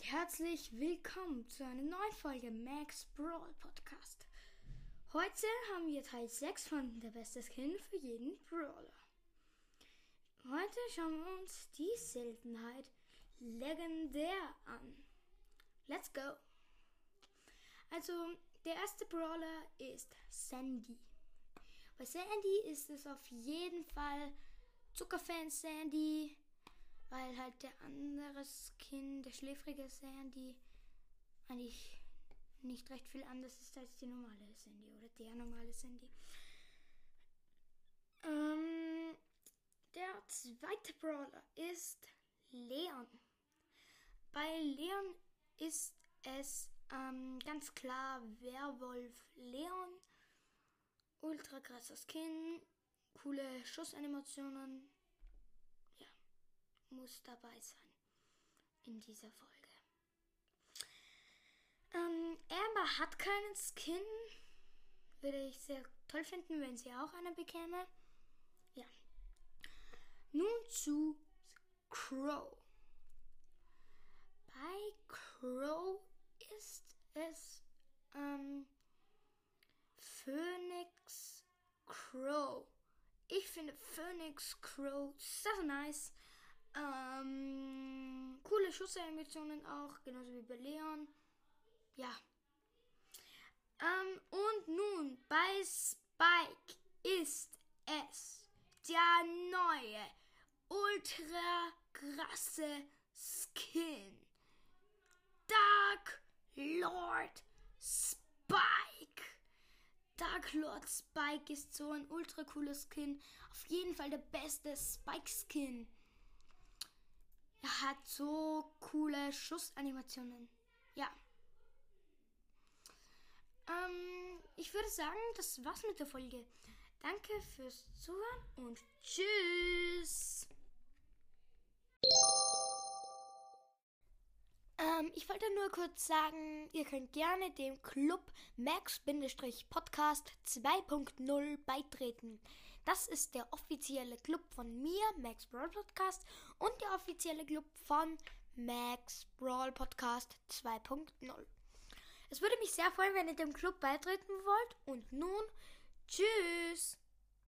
und herzlich willkommen zu einer neuen Folge Max Brawl Podcast. Heute haben wir Teil 6 von Der beste Skin für jeden Brawler. Heute schauen wir uns die Seltenheit legendär an. Let's go! Also, der erste Brawler ist Sandy. Bei Sandy ist es auf jeden Fall Zuckerfan Sandy weil halt der andere Skin, der schläfrige Sandy, eigentlich nicht recht viel anders ist als die normale Sandy oder der normale Sandy. Ähm, der zweite Brawler ist Leon. Bei Leon ist es ähm, ganz klar Werwolf Leon. Ultra krasser Skin, coole Schussanimationen, muss dabei sein in dieser Folge. Ähm, Amber hat keinen Skin. Würde ich sehr toll finden, wenn sie auch einen bekäme. Ja. Nun zu Crow. Bei Crow ist es ähm, Phoenix Crow. Ich finde Phoenix Crow so nice. Ähm, coole Schussanimationen auch, genauso wie bei Leon. Ja. Ähm, und nun, bei Spike ist es der neue, ultra krasse Skin. Dark Lord Spike. Dark Lord Spike ist so ein ultra cooler Skin. Auf jeden Fall der beste Spike Skin. Er hat so coole Schussanimationen. Ja. Ähm, ich würde sagen, das war's mit der Folge. Danke fürs Zuhören und tschüss. Ähm, ich wollte nur kurz sagen, ihr könnt gerne dem Club Max-Podcast 2.0 beitreten. Das ist der offizielle Club von mir, Max Brawl Podcast, und der offizielle Club von Max Brawl Podcast 2.0. Es würde mich sehr freuen, wenn ihr dem Club beitreten wollt. Und nun, tschüss!